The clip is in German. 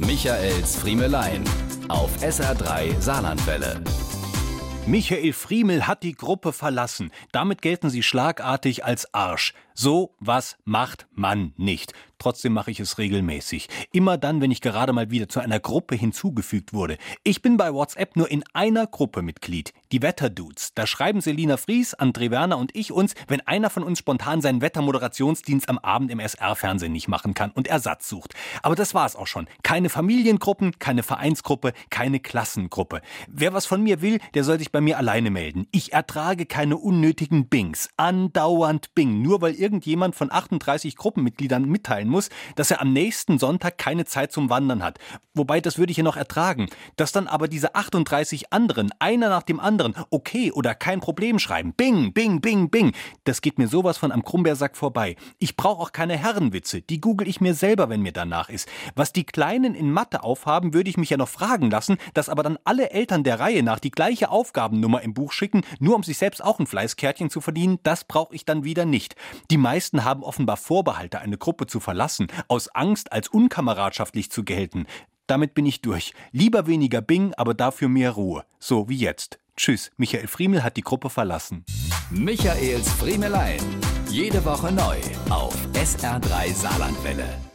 Michaels Friemelein auf SR3 Saarlandwelle. Michael Friemel hat die Gruppe verlassen. Damit gelten sie schlagartig als Arsch. So was macht man nicht. Trotzdem mache ich es regelmäßig. Immer dann, wenn ich gerade mal wieder zu einer Gruppe hinzugefügt wurde. Ich bin bei WhatsApp nur in einer Gruppe Mitglied. Die Wetterdudes. Da schreiben Selina Fries, André Werner und ich uns, wenn einer von uns spontan seinen Wettermoderationsdienst am Abend im SR-Fernsehen nicht machen kann und Ersatz sucht. Aber das war's auch schon. Keine Familiengruppen, keine Vereinsgruppe, keine Klassengruppe. Wer was von mir will, der soll sich bei mir alleine melden. Ich ertrage keine unnötigen Bings. Andauernd Bing. Nur weil irgendjemand von 38 Gruppenmitgliedern mitteilen muss, dass er am nächsten Sonntag keine Zeit zum Wandern hat. Wobei, das würde ich ja noch ertragen. Dass dann aber diese 38 anderen, einer nach dem anderen, okay oder kein Problem schreiben. Bing, bing, bing, bing. Das geht mir sowas von am Krummbeersack vorbei. Ich brauche auch keine Herrenwitze. Die google ich mir selber, wenn mir danach ist. Was die Kleinen in Mathe aufhaben, würde ich mich ja noch fragen lassen, dass aber dann alle Eltern der Reihe nach die gleiche Aufgabennummer im Buch schicken, nur um sich selbst auch ein Fleißkärtchen zu verdienen, das brauche ich dann wieder nicht. Die meisten haben offenbar Vorbehalte, eine Gruppe zu verlassen, aus Angst, als unkameradschaftlich zu gelten. Damit bin ich durch. Lieber weniger Bing, aber dafür mehr Ruhe. So wie jetzt. Tschüss, Michael Friemel hat die Gruppe verlassen. Michaels Friemelein. Jede Woche neu auf SR3 Saarlandwelle.